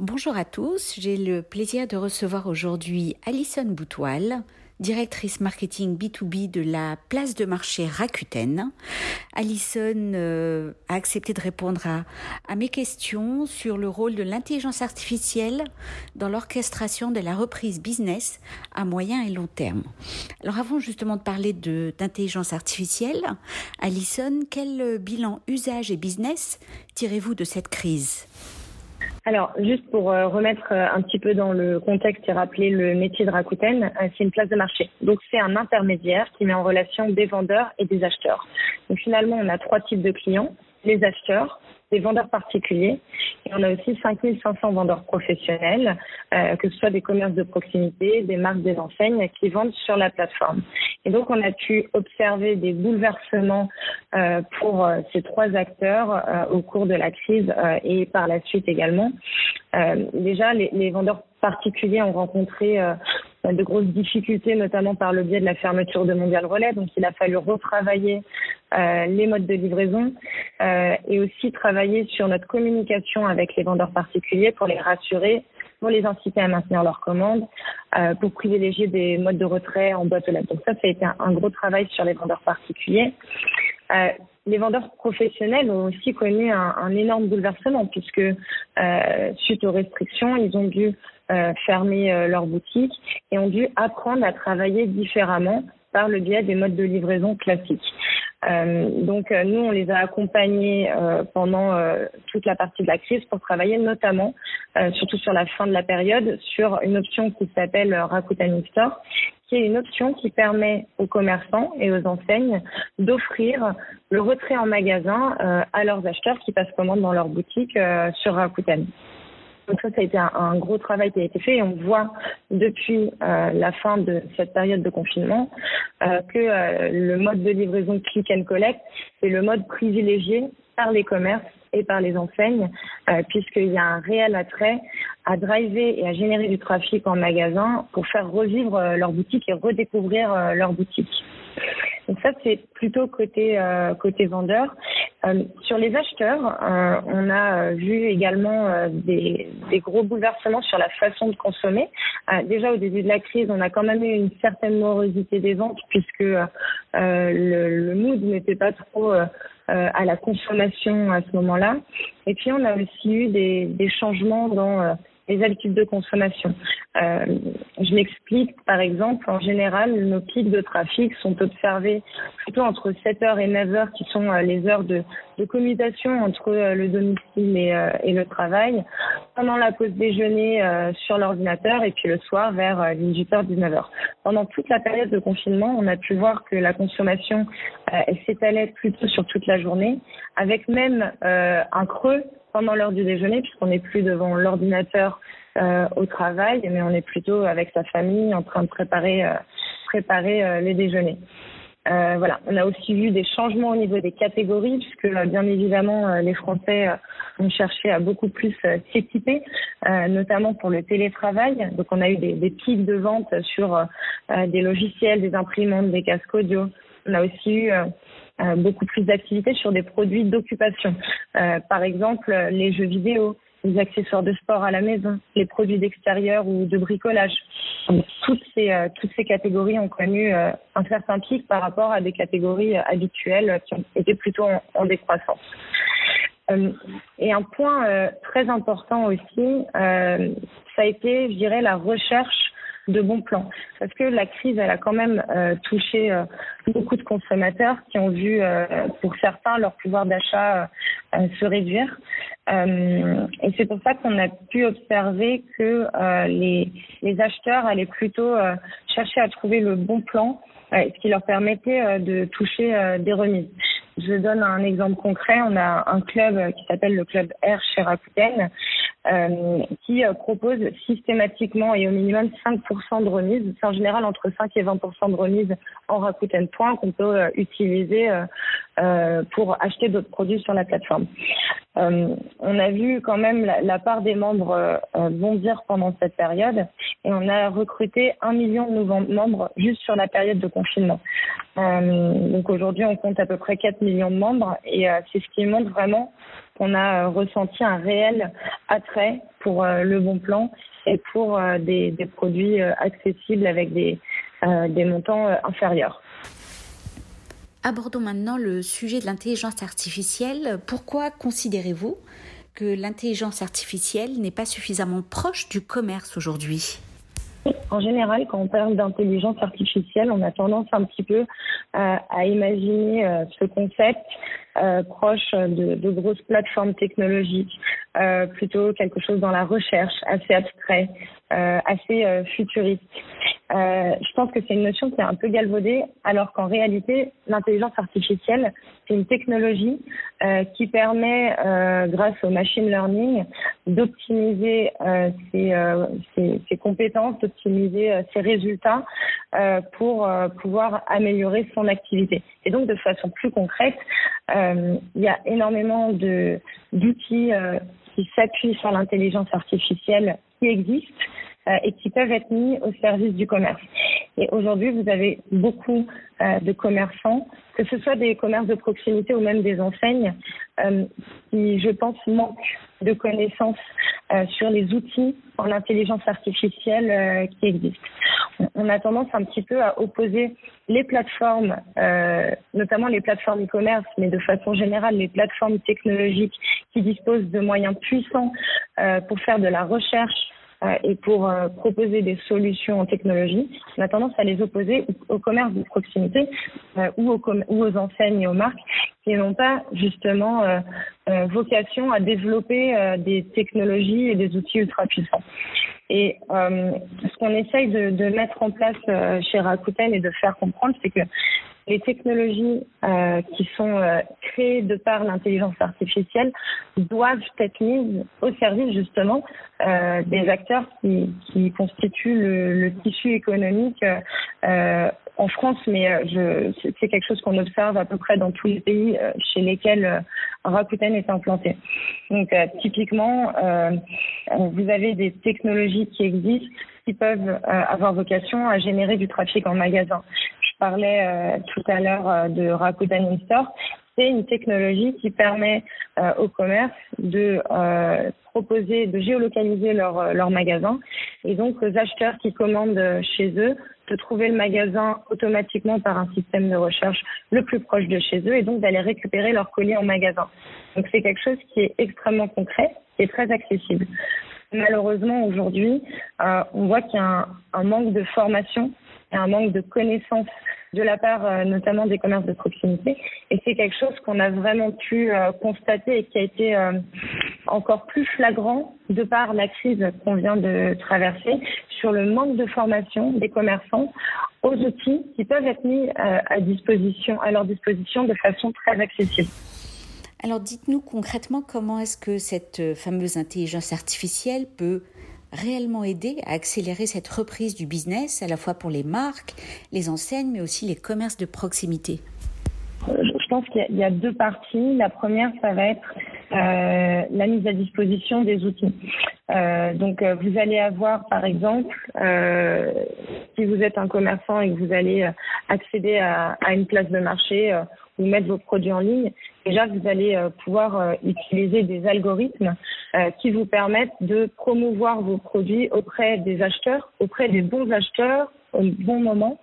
Bonjour à tous, j'ai le plaisir de recevoir aujourd'hui Alison Boutoil, directrice marketing B2B de la place de marché Rakuten. Alison euh, a accepté de répondre à, à, mes questions sur le rôle de l'intelligence artificielle dans l'orchestration de la reprise business à moyen et long terme. Alors avant justement de parler d'intelligence artificielle, Alison, quel bilan usage et business tirez-vous de cette crise? Alors, juste pour euh, remettre euh, un petit peu dans le contexte et rappeler le métier de Rakuten, euh, c'est une place de marché. Donc, c'est un intermédiaire qui met en relation des vendeurs et des acheteurs. Donc, finalement, on a trois types de clients. Les acheteurs, des vendeurs particuliers et on a aussi 5500 vendeurs professionnels, euh, que ce soit des commerces de proximité, des marques, des enseignes qui vendent sur la plateforme. Et donc on a pu observer des bouleversements euh, pour euh, ces trois acteurs euh, au cours de la crise euh, et par la suite également. déjà, les, les, vendeurs particuliers ont rencontré de grosses difficultés, notamment par le biais de la fermeture de Mondial Relais. Donc, il a fallu retravailler euh, les modes de livraison euh, et aussi travailler sur notre communication avec les vendeurs particuliers pour les rassurer, pour les inciter à maintenir leurs commandes, euh, pour privilégier des modes de retrait en boîte aux lettres. Donc ça, ça a été un, gros travail sur les vendeurs particuliers. Euh, les vendeurs professionnels ont aussi connu un, un énorme bouleversement puisque euh, suite aux restrictions, ils ont dû euh, fermer euh, leur boutique et ont dû apprendre à travailler différemment par le biais des modes de livraison classiques. Euh, donc euh, nous, on les a accompagnés euh, pendant toute la partie de la crise pour travailler notamment, surtout sur la fin de la période, sur une option qui s'appelle Rakuten Store, qui est une option qui permet aux commerçants et aux enseignes d'offrir le retrait en magasin à leurs acheteurs qui passent commande dans leur boutique sur Rakuten. Donc ça, ça a été un, gros travail qui a été fait et on voit depuis euh, la fin de cette période de confinement euh, que euh, le mode de livraison click and collect est le mode privilégié par les commerces et par les enseignes, puisqu'il y a un réel attrait à driver et à générer du trafic en magasin pour faire revivre leur boutique et redécouvrir leur boutique. Donc ça, c'est plutôt côté euh, côté vendeur. Euh, sur les acheteurs, euh, on a vu également des, des, gros bouleversements sur la façon de consommer. déjà au début de la crise, on a quand même eu une certaine morosité des ventes puisque le, le, mood n'était pas trop à la consommation à ce moment-là. Et puis on a aussi eu des, des changements dans les habitudes de consommation. Euh, je m'explique, par exemple, en général, nos pics de trafic sont observés plutôt entre 7h et 9h, qui sont euh, les heures de, de commutation entre euh, le domicile et, euh, et, le travail, pendant la pause déjeuner euh, sur l'ordinateur et puis le soir vers 18h, 19h. Pendant toute la période de confinement, on a pu voir que la consommation s'étalait plutôt sur toute la journée, avec même un creux pendant l'heure du déjeuner, puisqu'on n'est plus devant l'ordinateur euh, au travail, mais on est plutôt avec sa famille en train de préparer, euh, préparer euh, les déjeuners. Euh, voilà, on a aussi vu des changements au niveau des catégories, puisque euh, bien évidemment euh, les Français ont cherché à beaucoup plus s'équiper, notamment pour le télétravail. Donc on a eu des, des pics de vente sur des logiciels, des imprimantes, des casques audio. On a aussi eu euh, beaucoup plus d'activités sur des produits d'occupation. Euh, par exemple, les jeux vidéo, les accessoires de sport à la maison, les produits d'extérieur ou de bricolage. toutes ces euh, toutes ces catégories ont connu un certain pic par rapport à des catégories habituelles qui ont été plutôt en décroissance. et un point très important aussi, ça a été, je dirais, la recherche de bons plans. Parce que la crise, elle a quand même euh, touché euh, beaucoup de consommateurs qui ont vu, euh, pour certains, leur pouvoir d'achat se réduire. et c'est pour ça qu'on a pu observer que les, les acheteurs allaient plutôt chercher à trouver le bon plan, ce qui leur permettait de toucher des remises. Je donne un exemple concret. On a un club qui s'appelle le club R chez Rakuten euh, qui euh, propose systématiquement et au minimum 5% de remise. C'est en général entre 5 et 20% de remise en Rakuten Point qu'on peut euh, utiliser pour acheter d'autres produits sur la plateforme. on a vu quand même la, la part des membres bondir pendant cette période et on a recruté un million de nouveaux membres juste sur la période de confinement. donc aujourd'hui, on compte à peu près 4 millions de membres et c'est ce qui montre vraiment qu'on a ressenti un réel attrait pour le bon plan et pour des, des, produits accessibles avec des, des montants inférieurs. Abordons maintenant le sujet de l'intelligence artificielle. Pourquoi considérez-vous que l'intelligence artificielle n'est pas suffisamment proche du commerce aujourd'hui? En général, quand on parle d'intelligence artificielle, on a tendance un petit peu à, à imaginer euh, ce concept euh, proche de, de, grosses plateformes technologiques, euh, plutôt quelque chose dans la recherche, assez abstrait, assez euh, futuriste. Euh, je pense que c'est une notion qui est un peu galvaudée, alors qu'en réalité, l'intelligence artificielle, c'est une technologie qui permet, grâce au machine learning, d'optimiser ses, ses, ses, compétences, d'optimiser ses résultats pour pouvoir améliorer son activité. Et donc, de façon plus concrète, euh, il y a énormément de d'outils euh, qui s'appuient sur l'intelligence artificielle qui existent euh, et qui peuvent être mis au service du commerce. Et aujourd'hui, vous avez beaucoup de commerçants, que ce soit des commerces de proximité ou même des enseignes, qui, je pense, manquent de connaissances sur les outils en intelligence artificielle qui existent on a tendance un petit peu à opposer les plateformes, euh, notamment les plateformes e-commerce, mais de façon générale les plateformes technologiques qui disposent de moyens puissants euh, pour faire de la recherche euh, et pour proposer des solutions en technologie, on a tendance à les opposer au commerce de proximité ou, aux ou aux enseignes et aux marques qui n'ont pas justement vocation à développer des technologies et des outils ultra puissants. Et euh, ce qu'on essaye de, de, mettre en place euh, chez Rakuten et de faire comprendre, c'est que les technologies euh, qui sont euh, créées de par l'intelligence artificielle doivent être mises au service justement euh, des acteurs qui, qui constituent le, le, tissu économique en France, mais je, c'est quelque chose qu'on observe à peu près dans tous les pays chez lesquels Rakuten est implanté. Donc typiquement, vous avez des technologies qui existent qui peuvent avoir vocation à générer du trafic en magasin parlais euh, tout à l'heure euh, de Rakuten Store, c'est une technologie qui permet euh, au commerce de proposer, de géolocaliser leur, leur magasin et donc aux acheteurs qui commandent chez eux de trouver le magasin automatiquement par un système de recherche le plus proche de chez eux et donc d'aller récupérer leur colis en magasin. Donc c'est quelque chose qui est extrêmement concret et très accessible. Malheureusement aujourd'hui, on voit qu'il y a un manque de formation et un manque de connaissances de la part euh, notamment des commerces de proximité. Et c'est quelque chose qu'on a vraiment pu euh, constater et qui a été euh, encore plus flagrant de par la crise qu'on vient de traverser sur le manque de formation des commerçants aux outils qui peuvent être mis à disposition, à leur disposition de façon très accessible. Alors dites-nous concrètement comment est-ce que cette fameuse intelligence artificielle peut réellement aider à accélérer cette reprise du business, à la fois pour les marques, les enseignes, mais aussi les commerces de proximité Je pense qu'il y, a deux parties. La première, ça va être euh, la mise à disposition des outils. Euh, donc, euh, vous allez avoir, par exemple, euh, si vous êtes un commerçant et que vous allez euh, accéder à, à une place de marché euh, ou mettre vos produits en ligne, déjà vous allez pouvoir utiliser des algorithmes qui vous permettent de promouvoir vos produits auprès des acheteurs, auprès des bons acheteurs au bon moment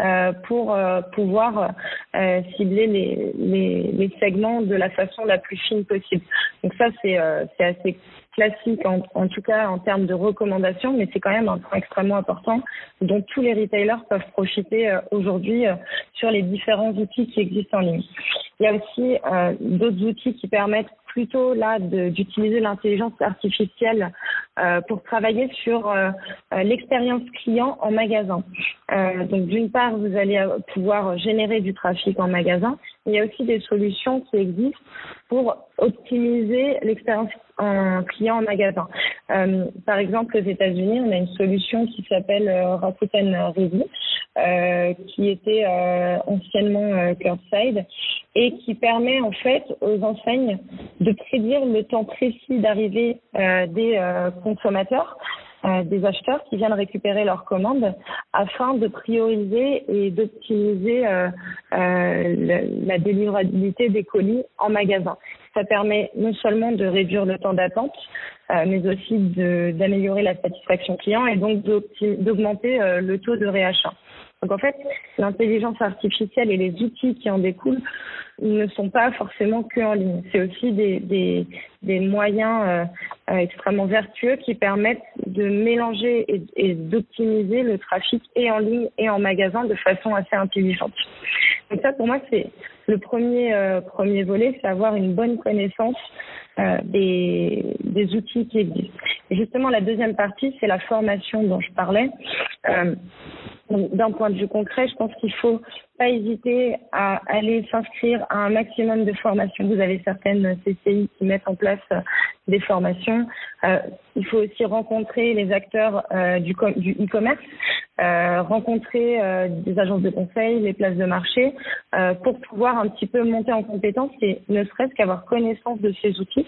euh, pour euh, pouvoir euh, cibler les, les, les, segments de la façon la plus fine possible. Donc ça c'est assez classique en, en, tout cas en termes de recommandations, mais c'est quand même un point extrêmement important dont tous les retailers peuvent profiter aujourd'hui sur les différents outils qui existent en ligne. Il y a aussi d'autres outils qui permettent plutôt là d'utiliser l'intelligence artificielle euh, pour travailler sur euh, euh, l'expérience client en magasin. donc d'une part, vous allez pouvoir générer du trafic en magasin. Il y a aussi des solutions qui existent pour optimiser l'expérience en client en magasin. par exemple, aux États-Unis, on a une solution qui s'appelle Rakuten Ready euh, qui était euh, anciennement euh, curbside et qui permet en fait aux enseignes de prédire le temps précis d'arrivée euh, des consommateurs des acheteurs qui viennent récupérer leurs commandes afin de prioriser et d'optimiser euh, la, la délivrabilité des colis en magasin. Ça permet non seulement de réduire le temps d'attente, mais aussi d'améliorer la satisfaction client et donc d'augmenter le taux de réachat. Donc en fait, l'intelligence artificielle et les outils qui en découlent ne sont pas forcément que en ligne. C'est aussi des, des, moyens euh, euh, extrêmement vertueux qui permettent de mélanger et, d'optimiser le trafic et en ligne et en magasin de façon assez intelligente. Donc ça, pour moi, c'est le premier euh, premier volet, c'est avoir une bonne connaissance des, des outils qui existent. Et justement, la deuxième partie, c'est la formation dont je parlais. D'un point de vue concret, je pense qu'il faut pas hésiter à aller s'inscrire à un maximum de formations. Vous avez certaines CCI qui mettent en place euh, des formations. Euh, il faut aussi rencontrer les acteurs euh, du e-commerce, rencontrer des agences de conseil, les places de marché, pour pouvoir un petit peu monter en compétence et ne serait-ce qu'avoir connaissance de ces outils,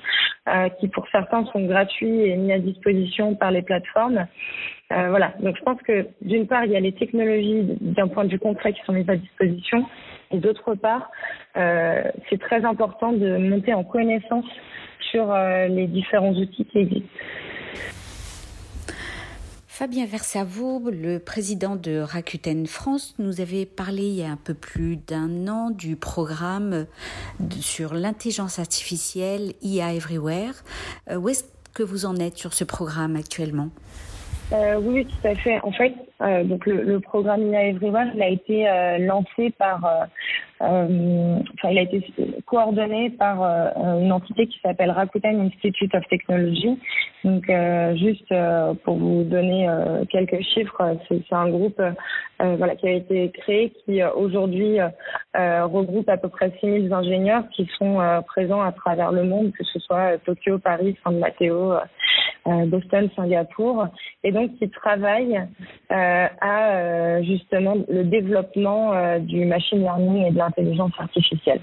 qui pour certains sont gratuits et mis à disposition par les plateformes. voilà. Donc je pense que d'une part il y a les technologies d'un point de vue concret qui sont mises à disposition, et d'autre part c'est très important de monter en connaissance sur les différents outils qui existent. Fabien Versavo, le président de Rakuten France, nous avait parlé il y a un peu plus d'un an du programme sur l'intelligence artificielle IA Everywhere. Euh, où est-ce que vous en êtes sur ce programme actuellement? Euh, oui, tout à fait. En fait, euh, donc le, le, programme IA Everywhere, il a été euh, lancé par, euh, euh, enfin, il a été coordonné par une entité qui s'appelle Rakuten Institute of Technology. Donc, juste pour vous donner quelques chiffres, c'est un groupe voilà qui a été créé qui aujourd'hui regroupe à peu près 6000 ingénieurs qui sont présents à travers le monde, que ce soit Tokyo, Paris, San Mateo. Boston, Singapour, et donc qui travaillent euh, à euh, justement le développement euh, du machine learning et de l'intelligence artificielle.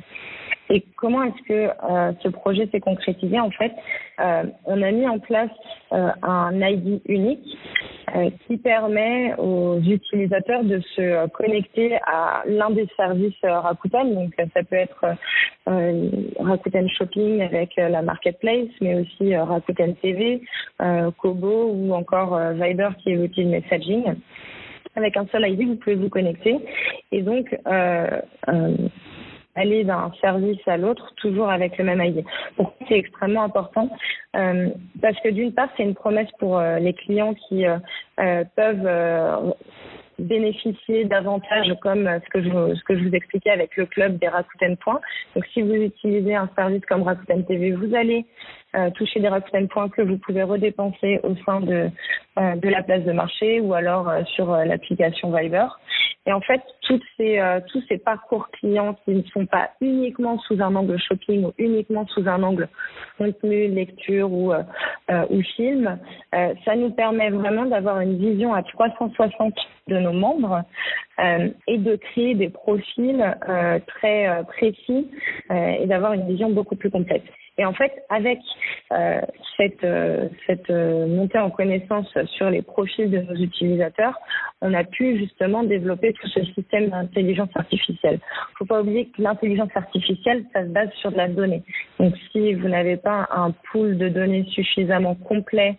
Et comment est-ce que ce projet s'est concrétisé En fait, on a mis en place un ID unique qui permet aux utilisateurs de se connecter à l'un des services Rakuten. Donc, ça peut être Rakuten Shopping avec la marketplace, mais aussi Rakuten TV, Kobo ou encore Viber qui est l'outil de messaging avec un seul ID, vous pouvez vous connecter et donc euh, euh, aller d'un service à l'autre toujours avec le même ID. Pourquoi c'est extrêmement important euh, Parce que d'une part, c'est une promesse pour euh, les clients qui euh, peuvent bénéficier davantage comme ce que je ce que je vous expliquais avec le club des Rakuten Points. Donc si vous utilisez un service comme Rakuten TV, vous allez euh, toucher des Rakuten Points que vous pouvez redépenser au sein de, euh, de la place de marché ou alors euh, sur l'application Viber. Et en fait, toutes ces, tous ces parcours clients qui ne sont pas uniquement sous un angle shopping ou uniquement sous un angle contenu, lecture ou, ou film, ça nous permet vraiment d'avoir une vision à 360 de nos membres et de créer des profils très précis et d'avoir une vision beaucoup plus complète. Et en fait, avec euh, cette, euh, euh, montée en connaissance sur les profils de nos utilisateurs, on a pu justement développer tout ce système d'intelligence artificielle. Il ne faut pas oublier que l'intelligence artificielle, ça se base sur de la donnée. Donc, si vous n'avez pas un pool de données suffisamment complet,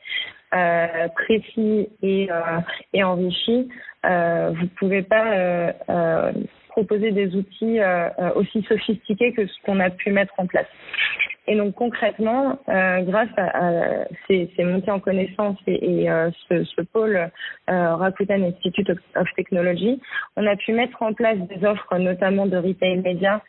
précis et, enrichi, vous ne pouvez pas proposer des outils aussi sophistiqués que ce qu'on a pu mettre en place. Et donc concrètement, euh, grâce à, à ces, ces, montées en connaissances et, et euh, ce, ce, pôle euh, Rakuten Institute of, Technology, on a pu mettre en place des offres, notamment de retail média,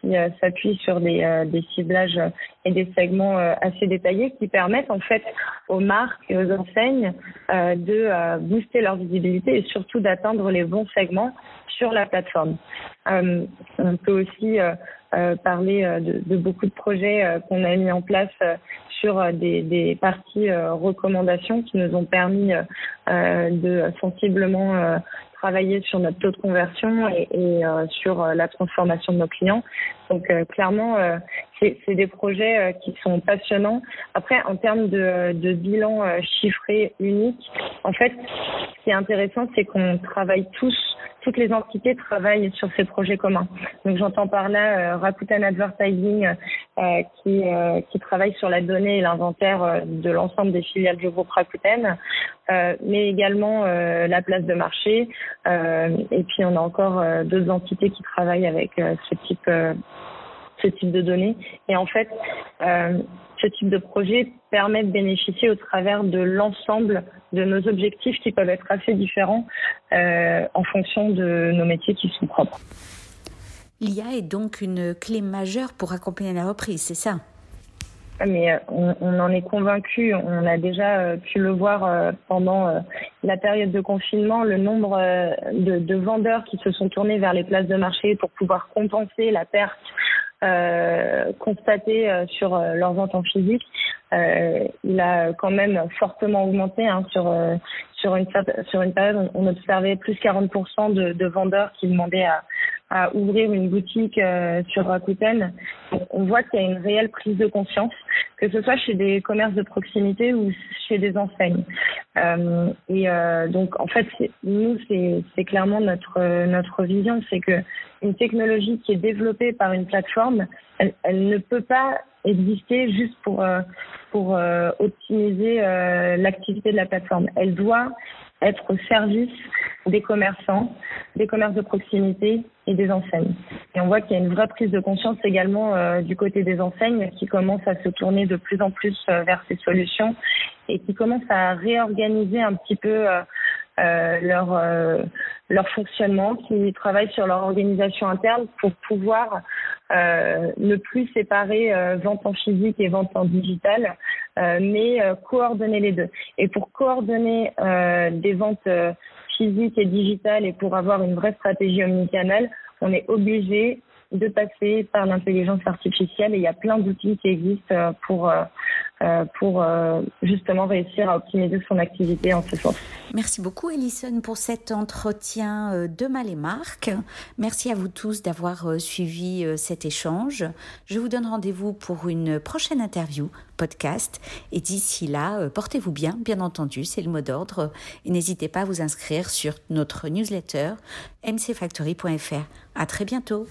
qui euh, s'appuient sur des, euh, des, ciblages et des segments assez détaillés, qui permettent en fait aux marques et aux enseignes de booster leur visibilité et surtout d'atteindre les bons segments sur la plateforme. on peut aussi euh, parler euh, de, beaucoup de projets euh, qu'on a mis en place sur des parties recommandations qui nous ont permis de sensiblement travailler sur notre taux de conversion et, et sur la transformation de nos clients. Donc clairement, c'est des projets qui sont passionnants. Après, en termes de, bilan chiffré unique, en fait, ce qui est intéressant, c'est qu'on travaille tous toutes les entités travaillent sur ces projets communs. Donc j'entends par là euh, Rakuten Advertising euh, qui, euh, travaille sur la donnée et l'inventaire euh, de l'ensemble des filiales du groupe Rakuten, euh, mais également la place de marché. et puis on a encore deux entités qui travaillent avec ce type ce type de données. Et en fait, ce type de projet permet de bénéficier au travers de l'ensemble de nos objectifs qui peuvent être assez différents euh, en fonction de nos métiers qui sont propres. L'IA est donc une clé majeure pour accompagner la reprise, c'est ça? Mais euh, on, on, en est convaincu, on a déjà euh, pu le voir pendant la période de confinement, le nombre de, de, vendeurs qui se sont tournés vers les places de marché pour pouvoir compenser la perte euh, constatée sur leurs ventes en physique euh, il a quand même fortement augmenté hein, sur euh, sur une sur une période on, observait plus 40% de, de vendeurs qui demandaient à, à ouvrir une boutique euh, sur Rakuten. On voit qu'il y a une réelle prise de conscience, que ce soit chez des commerces de proximité ou chez des enseignes. Euh, et euh, donc en fait, nous c'est clairement notre notre vision, c'est que une technologie qui est développée par une plateforme, elle, elle ne peut pas exister juste pour euh, pour euh, optimiser euh, l'activité de la plateforme. Elle doit être au service des commerçants, des commerces de proximité des enseignes. Et on voit qu'il y a une vraie prise de conscience également du côté des enseignes qui commencent à se tourner de plus en plus vers ces solutions et qui commencent à réorganiser un petit peu euh, leur euh, leur fonctionnement, qui travaillent sur leur organisation interne pour pouvoir euh, ne plus séparer vente en physique et vente en digital, mais coordonner les deux. Et pour coordonner des ventes physiques et digitales et pour avoir une vraie stratégie omnicanale, on est obligé de passer par l'intelligence artificielle et il y a plein d'outils qui existent pour euh, pour euh, justement réussir à optimiser son activité en ce sens. Merci beaucoup Alison pour cet entretien euh, de Mal et Marc. Merci à vous tous d'avoir suivi cet échange. Je vous donne rendez-vous pour une prochaine interview podcast et d'ici là, portez-vous bien, bien entendu, c'est le mot d'ordre et n'hésitez pas à vous inscrire sur notre newsletter mcfactory.fr. À très bientôt.